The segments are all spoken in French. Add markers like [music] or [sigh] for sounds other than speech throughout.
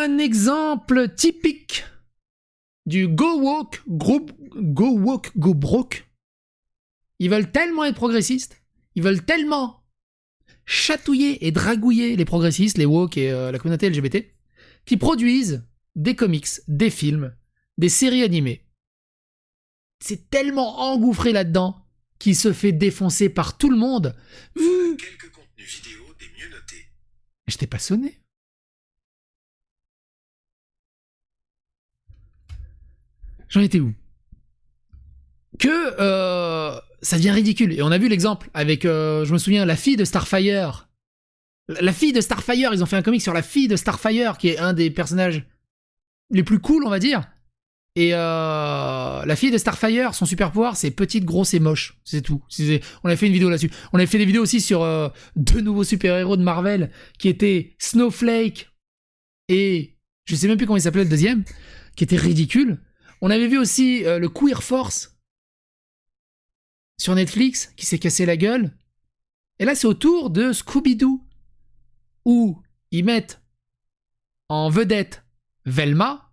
un exemple typique du go walk, go, go walk, go broke. Ils veulent tellement être progressistes, ils veulent tellement chatouiller et dragouiller les progressistes, les woke et euh, la communauté LGBT, qui produisent des comics, des films, des séries animées. C'est tellement engouffré là-dedans qu'il se fait défoncer par tout le monde. Quelques contenus vidéo des mieux notés. J'étais pas sonné. J'en étais où? Que euh, ça devient ridicule. Et on a vu l'exemple avec, euh, je me souviens, la fille de Starfire. La fille de Starfire, ils ont fait un comic sur la fille de Starfire, qui est un des personnages les plus cool, on va dire. Et euh, la fille de Starfire, son super pouvoir, c'est petite, grosse et moche. C'est tout. On a fait une vidéo là-dessus. On a fait des vidéos aussi sur deux nouveaux super-héros de Marvel, qui étaient Snowflake et je sais même plus comment il s'appelait le deuxième, qui était ridicule. On avait vu aussi euh, le Queer Force sur Netflix, qui s'est cassé la gueule. Et là, c'est au tour de Scooby-Doo, où ils mettent en vedette Velma.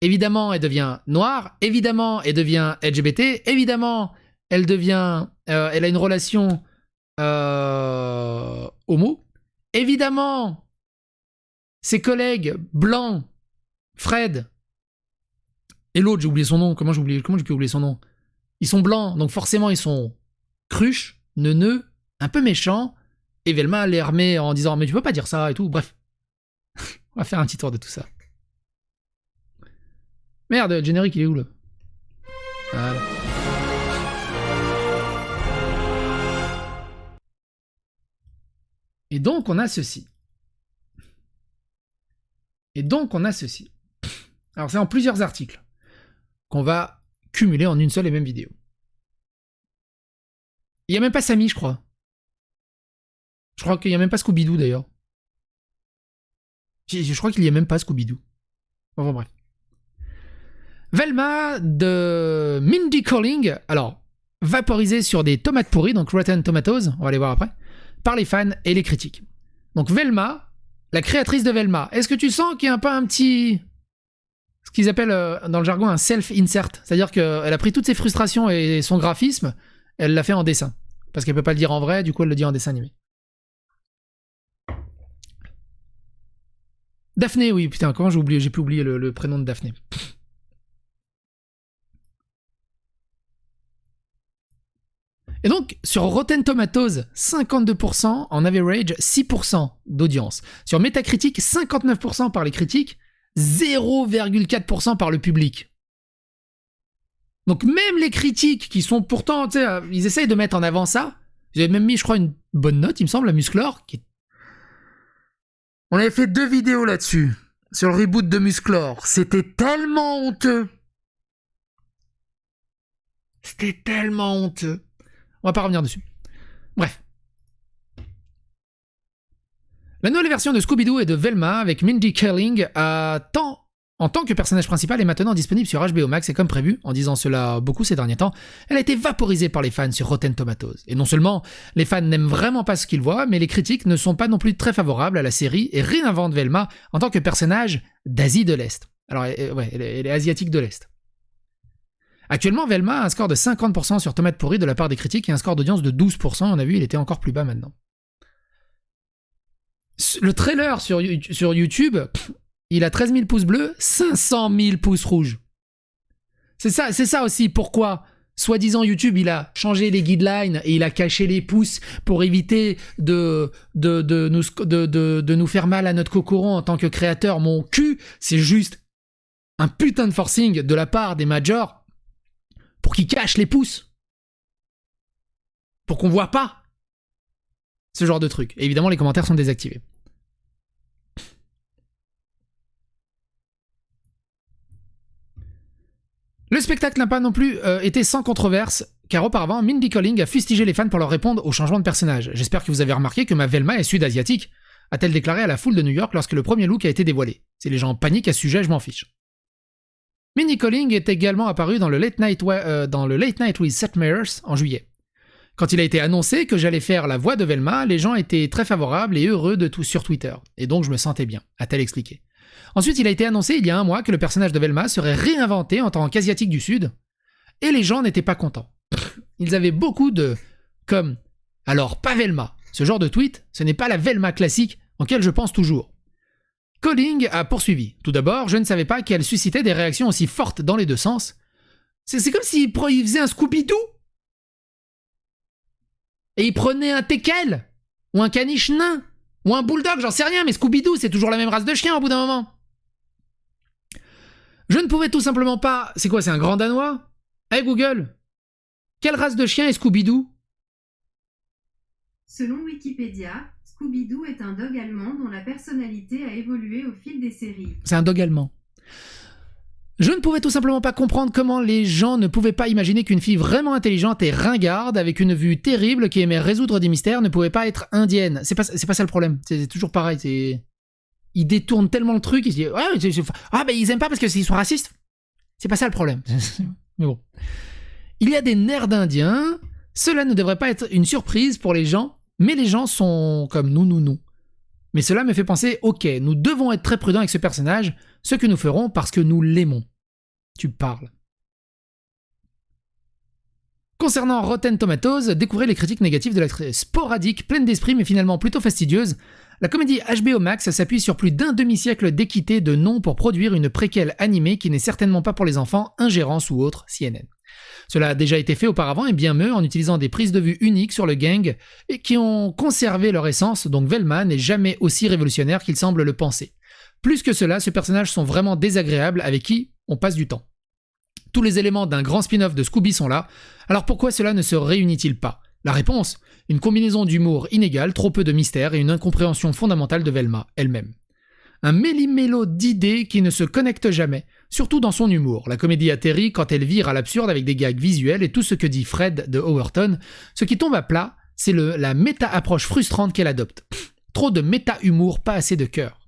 Évidemment, elle devient noire. Évidemment, elle devient LGBT. Évidemment, elle devient, euh, elle a une relation euh, homo. Évidemment, ses collègues blancs, Fred et l'autre, j'ai oublié son nom. Comment j'ai oublié Comment pu oublier son nom? Ils sont blancs, donc forcément ils sont cruches, neuneux, un peu méchants. Et Velma les remet en disant mais tu peux pas dire ça et tout. Bref, [laughs] on va faire un petit tour de tout ça. Merde, le générique il est où là? Voilà. Et donc on a ceci. Et donc on a ceci. Alors c'est en plusieurs articles qu'on va cumuler en une seule et même vidéo. Il n'y a même pas Samy, je crois. Je crois qu'il n'y a même pas Scooby-Doo d'ailleurs. Je, crois qu'il n'y a même pas Scooby-Doo. Enfin bref. Velma de Mindy Calling, alors, vaporisée sur des tomates pourries, donc Rotten Tomatoes, on va les voir après, par les fans et les critiques. Donc Velma, la créatrice de Velma, est-ce que tu sens qu'il y a un peu un petit... ce qu'ils appellent euh, dans le jargon un self-insert, c'est-à-dire qu'elle a pris toutes ses frustrations et son graphisme, elle l'a fait en dessin. Parce qu'elle peut pas le dire en vrai, du coup elle le dit en dessin animé. Daphné, oui, putain, comment j'ai oublié, j'ai pu oublier le prénom de Daphné. Et donc, sur Rotten Tomatoes, 52%, en average, 6% d'audience. Sur Metacritic, 59% par les critiques, 0,4% par le public. Donc même les critiques qui sont pourtant, euh, ils essayent de mettre en avant ça. J'avais même mis, je crois, une bonne note, il me semble, à Musclor. Qui... On avait fait deux vidéos là-dessus, sur le reboot de Musclor. C'était tellement honteux. C'était tellement honteux. On va pas revenir dessus. Bref. La nouvelle version de Scooby-Doo et de Velma avec Mindy Kaling a tant en tant que personnage principal est maintenant disponible sur HBO Max et comme prévu, en disant cela beaucoup ces derniers temps, elle a été vaporisée par les fans sur Rotten Tomatoes. Et non seulement les fans n'aiment vraiment pas ce qu'ils voient, mais les critiques ne sont pas non plus très favorables à la série et réinventent Velma en tant que personnage d'Asie de l'Est. Alors, euh, ouais, elle est, elle est asiatique de l'Est. Actuellement, Velma a un score de 50% sur Tomate Pourri de la part des critiques et un score d'audience de 12%. On a vu, il était encore plus bas maintenant. Le trailer sur, YouTube, il a 13 000 pouces bleus, 500 000 pouces rouges. C'est ça, c'est ça aussi pourquoi, soi-disant YouTube, il a changé les guidelines et il a caché les pouces pour éviter de, de, de, nous, de, de nous faire mal à notre cocoron en tant que créateur. Mon cul, c'est juste un putain de forcing de la part des majors pour qu'ils cachent les pouces. Pour qu'on voit pas ce genre de truc. Évidemment, les commentaires sont désactivés. Le spectacle n'a pas non plus euh, été sans controverse, car auparavant, Mindy Kaling a fustigé les fans pour leur répondre au changement de personnage. J'espère que vous avez remarqué que ma Velma est sud-asiatique, a-t-elle déclaré à la foule de New York lorsque le premier look a été dévoilé. Si les gens paniquent à ce sujet, je m'en fiche. Mindy Kaling est également apparu dans le Late Night, euh, dans le Late Night with Seth Meyers en juillet. Quand il a été annoncé que j'allais faire la voix de Velma, les gens étaient très favorables et heureux de tout sur Twitter. Et donc je me sentais bien, a-t-elle expliqué. Ensuite, il a été annoncé il y a un mois que le personnage de Velma serait réinventé en tant qu'asiatique du Sud, et les gens n'étaient pas contents. Ils avaient beaucoup de comme alors pas Velma. Ce genre de tweet, ce n'est pas la Velma classique en je pense toujours. Colling a poursuivi. Tout d'abord, je ne savais pas qu'elle suscitait des réactions aussi fortes dans les deux sens. C'est comme s'il faisait un Scooby-Doo et il prenait un teckel ou un caniche nain ou un bulldog, j'en sais rien, mais Scooby-Doo, c'est toujours la même race de chien au bout d'un moment. Je ne pouvais tout simplement pas. C'est quoi, c'est un grand danois? Hey Google Quelle race de chien est Scooby-Doo? Selon Wikipédia, Scooby-Doo est un dog allemand dont la personnalité a évolué au fil des séries. C'est un dog allemand. Je ne pouvais tout simplement pas comprendre comment les gens ne pouvaient pas imaginer qu'une fille vraiment intelligente et ringarde, avec une vue terrible qui aimait résoudre des mystères, ne pouvait pas être indienne. C'est pas, c'est pas ça le problème. C'est toujours pareil. C'est... Ils détournent tellement le truc, ils se disent ouais, Ah, ben ils aiment pas parce qu'ils sont racistes. C'est pas ça le problème. [laughs] Mais bon. Il y a des nerfs d'indiens. Cela ne devrait pas être une surprise pour les gens, mais les gens sont comme nous, nous, nous. Mais cela me fait penser, ok, nous devons être très prudents avec ce personnage, ce que nous ferons parce que nous l'aimons. Tu parles. Concernant Rotten Tomatoes, découvrez les critiques négatives de l'actrice sporadique, pleine d'esprit mais finalement plutôt fastidieuse. La comédie HBO Max s'appuie sur plus d'un demi-siècle d'équité de noms pour produire une préquelle animée qui n'est certainement pas pour les enfants, ingérence ou autre, CNN. Cela a déjà été fait auparavant et bien mieux en utilisant des prises de vue uniques sur le gang et qui ont conservé leur essence, donc Velma n'est jamais aussi révolutionnaire qu'il semble le penser. Plus que cela, ces personnages sont vraiment désagréables avec qui on passe du temps. Tous les éléments d'un grand spin-off de Scooby sont là, alors pourquoi cela ne se réunit-il pas? La réponse Une combinaison d'humour inégal, trop peu de mystère et une incompréhension fondamentale de Velma elle-même. Un méli-mélo d'idées qui ne se connectent jamais, surtout dans son humour. La comédie atterrit quand elle vire à l'absurde avec des gags visuels et tout ce que dit Fred de Overton. Ce qui tombe à plat, c'est la méta-approche frustrante qu'elle adopte. trop de méta-humour, pas assez de cœur.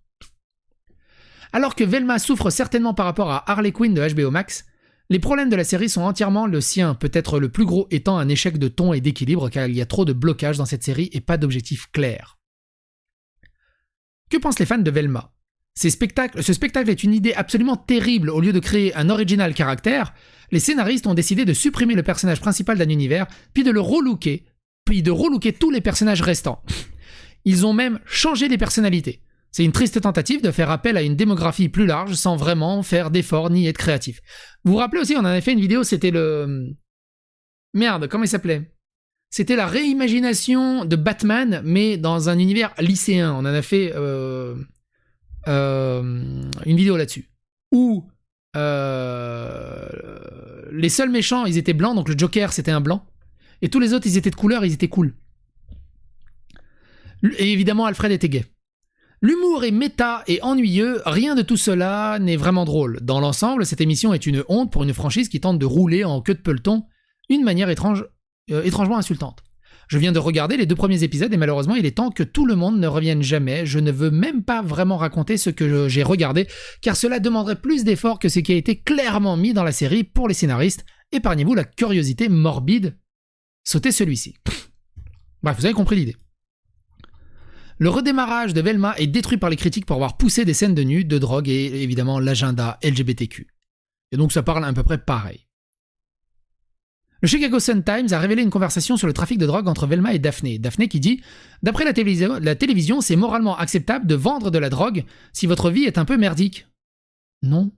Alors que Velma souffre certainement par rapport à Harley Quinn de HBO Max, les problèmes de la série sont entièrement le sien, peut-être le plus gros étant un échec de ton et d'équilibre car il y a trop de blocages dans cette série et pas d'objectif clair. Que pensent les fans de Velma? Ce spectacle est une idée absolument terrible. Au lieu de créer un original caractère, les scénaristes ont décidé de supprimer le personnage principal d'un univers, puis de le relooker, puis de relooker tous les personnages restants. Ils ont même changé les personnalités. C'est une triste tentative de faire appel à une démographie plus large sans vraiment faire d'efforts ni être créatif. Vous vous rappelez aussi, on en avait fait une vidéo, c'était le... Merde, comment il s'appelait? C'était la réimagination de Batman, mais dans un univers lycéen. On en a fait... Euh, une vidéo là-dessus. Où euh, les seuls méchants, ils étaient blancs, donc le Joker, c'était un blanc. Et tous les autres, ils étaient de couleur, ils étaient cool. Et évidemment, Alfred était gay. L'humour est méta et ennuyeux, rien de tout cela n'est vraiment drôle. Dans l'ensemble, cette émission est une honte pour une franchise qui tente de rouler en queue de peloton, une manière étrange, euh, étrangement insultante. Je viens de regarder les deux premiers épisodes et malheureusement il est temps que tout le monde ne revienne jamais. Je ne veux même pas vraiment raconter ce que j'ai regardé car cela demanderait plus d'efforts que ce qui a été clairement mis dans la série pour les scénaristes. Épargnez-vous la curiosité morbide. Sautez celui-ci. Bref, vous avez compris l'idée. Le redémarrage de Velma est détruit par les critiques pour avoir poussé des scènes de nu, de drogue et évidemment l'agenda LGBTQ. Et donc ça parle à peu près pareil. Le Chicago Sun-Times a révélé une conversation sur le trafic de drogue entre Velma et Daphné. Daphné qui dit D'après la télévision, la télévision c'est moralement acceptable de vendre de la drogue si votre vie est un peu merdique. Non.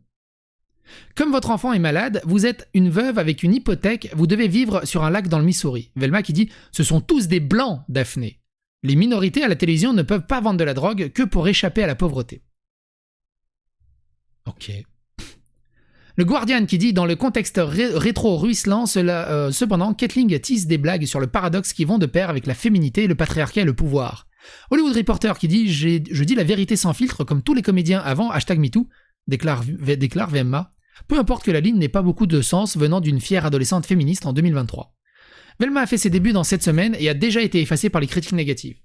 Comme votre enfant est malade, vous êtes une veuve avec une hypothèque, vous devez vivre sur un lac dans le Missouri. Velma qui dit Ce sont tous des blancs, Daphné. Les minorités à la télévision ne peuvent pas vendre de la drogue que pour échapper à la pauvreté. Ok. Le Guardian qui dit dans le contexte rétro-ruisselant, euh, cependant, Ketling tisse des blagues sur le paradoxe qui vont de pair avec la féminité, le patriarcat et le pouvoir. Hollywood Reporter qui dit Je dis la vérité sans filtre comme tous les comédiens avant hashtag MeToo, déclare, déclare VMA. Peu importe que la ligne n'ait pas beaucoup de sens venant d'une fière adolescente féministe en 2023. Velma a fait ses débuts dans cette semaine et a déjà été effacée par les critiques négatives.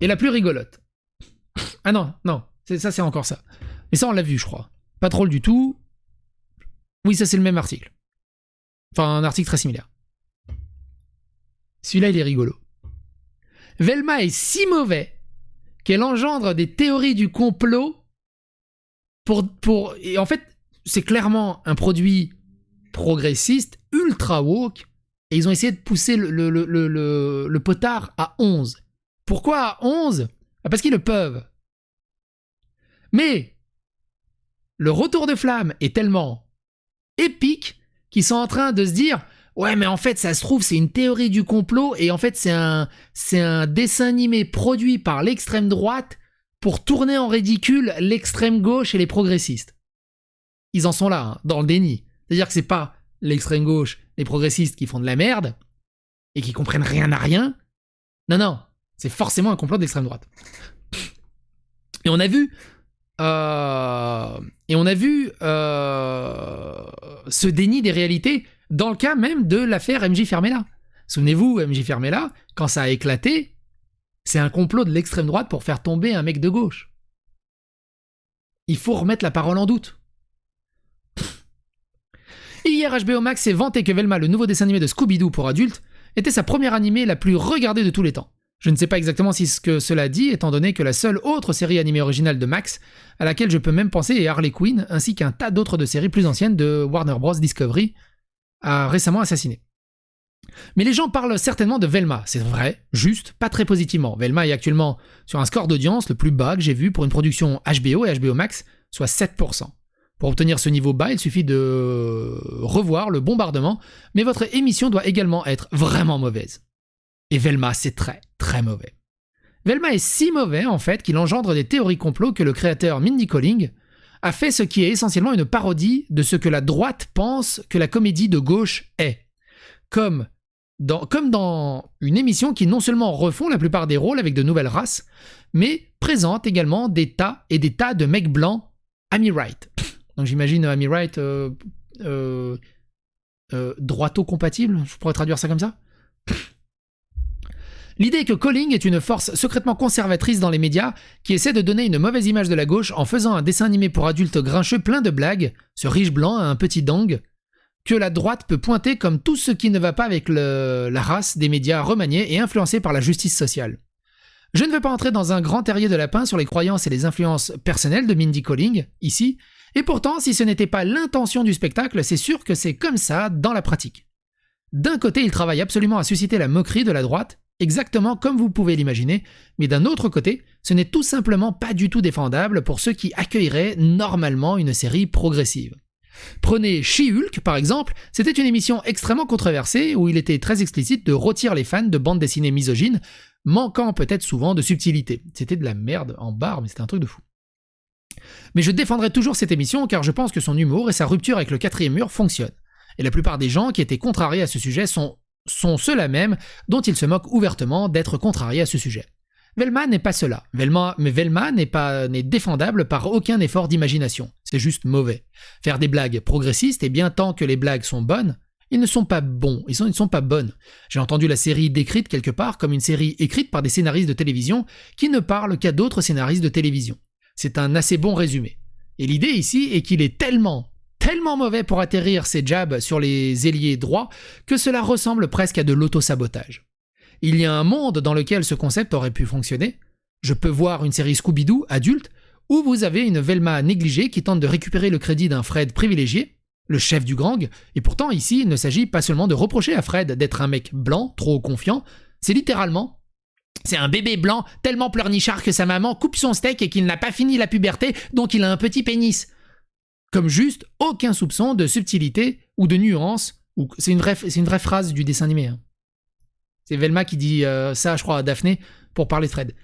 Et la plus rigolote. Ah non, non, ça c'est encore ça. Mais ça, on l'a vu, je crois. Pas drôle du tout. Oui, ça, c'est le même article. Enfin, un article très similaire. Celui-là, il est rigolo. Velma est si mauvais qu'elle engendre des théories du complot pour, pour et en fait c'est clairement un produit progressiste ultra woke et ils ont essayé de pousser le, le, potard à 11 pourquoi à 11 Ah, parce qu'ils le peuvent mais le retour de flamme est tellement épique qu'ils sont en train de se dire Ouais, mais en fait, ça se trouve, c'est une théorie du complot, et en fait, c'est un, c'est un dessin animé produit par l'extrême droite pour tourner en ridicule l'extrême gauche et les progressistes. Ils en sont là, hein, dans le déni. C'est-à-dire que c'est pas l'extrême gauche, les progressistes qui font de la merde, et qui comprennent rien à rien. Non, non, c'est forcément un complot d'extrême droite. Et on a vu euh, et on a vu euh, ce déni des réalités dans le cas même de l'affaire MJ Fermella. Souvenez-vous, MJ Fermella, quand ça a éclaté, c'est un complot de l'extrême droite pour faire tomber un mec de gauche. Il faut remettre la parole en doute. Hier, HBO Max s'est vanté que Velma, le nouveau dessin animé de Scooby-Doo pour adultes, était sa première animée la plus regardée de tous les temps. Je ne sais pas exactement si ce que cela dit, étant donné que la seule autre série animée originale de Max, à laquelle je peux même penser, est Harley Quinn, ainsi qu'un tas d'autres de séries plus anciennes de Warner Bros. Discovery, a récemment assassiné. Mais les gens parlent certainement de Velma, c'est vrai, juste, pas très positivement. Velma est actuellement sur un score d'audience le plus bas que j'ai vu pour une production HBO et HBO Max, soit 7%. Pour obtenir ce niveau bas, il suffit de revoir le bombardement, mais votre émission doit également être vraiment mauvaise. Et Velma, c'est très, très mauvais. Velma est si mauvais, en fait, qu'il engendre des théories complots que le créateur Mindy Colling a fait ce qui est essentiellement une parodie de ce que la droite pense que la comédie de gauche est. Comme dans, comme dans une émission qui non seulement refond la plupart des rôles avec de nouvelles races, mais présente également des tas et des tas de mecs blancs Amy Wright. Donc j'imagine Amy Wright euh, euh, euh, droito-compatible, je pourrais traduire ça comme ça? L'idée est que Colling est une force secrètement conservatrice dans les médias qui essaie de donner une mauvaise image de la gauche en faisant un dessin animé pour adultes grincheux plein de blagues, ce riche blanc a un petit dang, que la droite peut pointer comme tout ce qui ne va pas avec le- la race des médias remaniés et influencés par la justice sociale. Je ne veux pas entrer dans un grand terrier de lapin sur les croyances et les influences personnelles de Mindy Colling, ici, et pourtant, si ce n'était pas l'intention du spectacle, c'est sûr que c'est comme ça dans la pratique. D'un côté, il travaille absolument à susciter la moquerie de la droite, exactement comme vous pouvez l'imaginer, mais d'un autre côté, ce n'est tout simplement pas du tout défendable pour ceux qui accueilleraient normalement une série progressive. Prenez She-Hulk par exemple, c'était une émission extrêmement controversée où il était très explicite de rôtir les fans de bandes dessinées misogynes, manquant peut-être souvent de subtilité. C'était de la merde en barre, mais c'était un truc de fou. Mais je défendrai toujours cette émission car je pense que son humour et sa rupture avec le quatrième mur fonctionnent. Et la plupart des gens qui étaient contrariés à ce sujet sont, sont ceux-là même dont ils se moquent ouvertement d'être contrariés à ce sujet. Velma n'est pas cela. Velma, mais Velma n'est pas n'est défendable par aucun effort d'imagination. C'est juste mauvais. Faire des blagues progressistes, et bien tant que les blagues sont bonnes, ils ne sont pas bons, ils ne sont pas bonnes. J'ai entendu la série décrite quelque part comme une série écrite par des scénaristes de télévision qui ne parlent qu'à d'autres scénaristes de télévision. C'est un assez bon résumé. Et l'idée ici est qu'il est tellement, tellement mauvais pour atterrir ses jabs sur les ailiers droits que cela ressemble presque à de l'autosabotage. Il y a un monde dans lequel ce concept aurait pu fonctionner. Je peux voir une série Scooby-Doo adulte où vous avez une Velma négligée qui tente de récupérer le crédit d'un Fred privilégié, le chef du gang, et pourtant ici il ne s'agit pas seulement de reprocher à Fred d'être un mec blanc, trop confiant, c'est littéralement c'est un bébé blanc tellement pleurnichard que sa maman coupe son steak et qu'il n'a pas fini la puberté, donc il a un petit pénis. Comme juste aucun soupçon de subtilité ou de nuance. C'est une vraie, phrase du dessin animé. hein. C'est Velma qui dit euh, ça, je crois, à Daphné pour parler de Fred.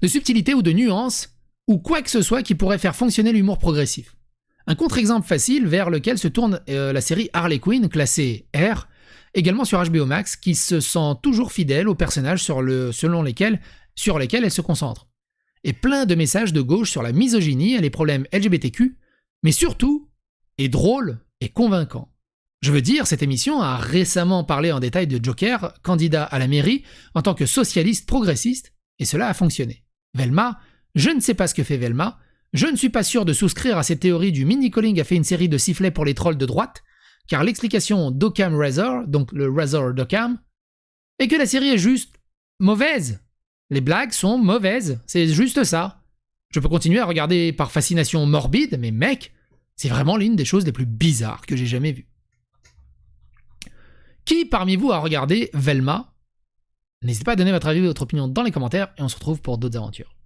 De subtilité ou de nuance ou quoi que ce soit qui pourrait faire fonctionner l'humour progressif. Un contre-exemple facile vers lequel se tourne euh, la série Harley Quinn classée R, également sur HBO Max, qui se sent toujours fidèle aux personnages sur lesquels elle se concentre. Et plein de messages de gauche sur la misogynie et les problèmes LGBTQ, mais surtout, est drôle et convaincant. Je veux dire, cette émission a récemment parlé en détail de Joker, candidat à la mairie, en tant que socialiste progressiste, et cela a fonctionné. Velma, je ne sais pas ce que fait Velma, je ne suis pas sûr de souscrire à cette théorie du mini Colling a fait une série de sifflets pour les trolls de droite, car l'explication d'Occam Razor, donc le Razor d'Occam, est que la série est juste mauvaise. Les blagues sont mauvaises, c'est juste ça. Je peux continuer à regarder par fascination morbide, mais mec, c'est vraiment l'une des choses les plus bizarres que j'ai jamais vues. Qui parmi vous a regardé Velma? N'hésitez pas à donner votre avis et votre opinion dans les commentaires et on se retrouve pour d'autres aventures.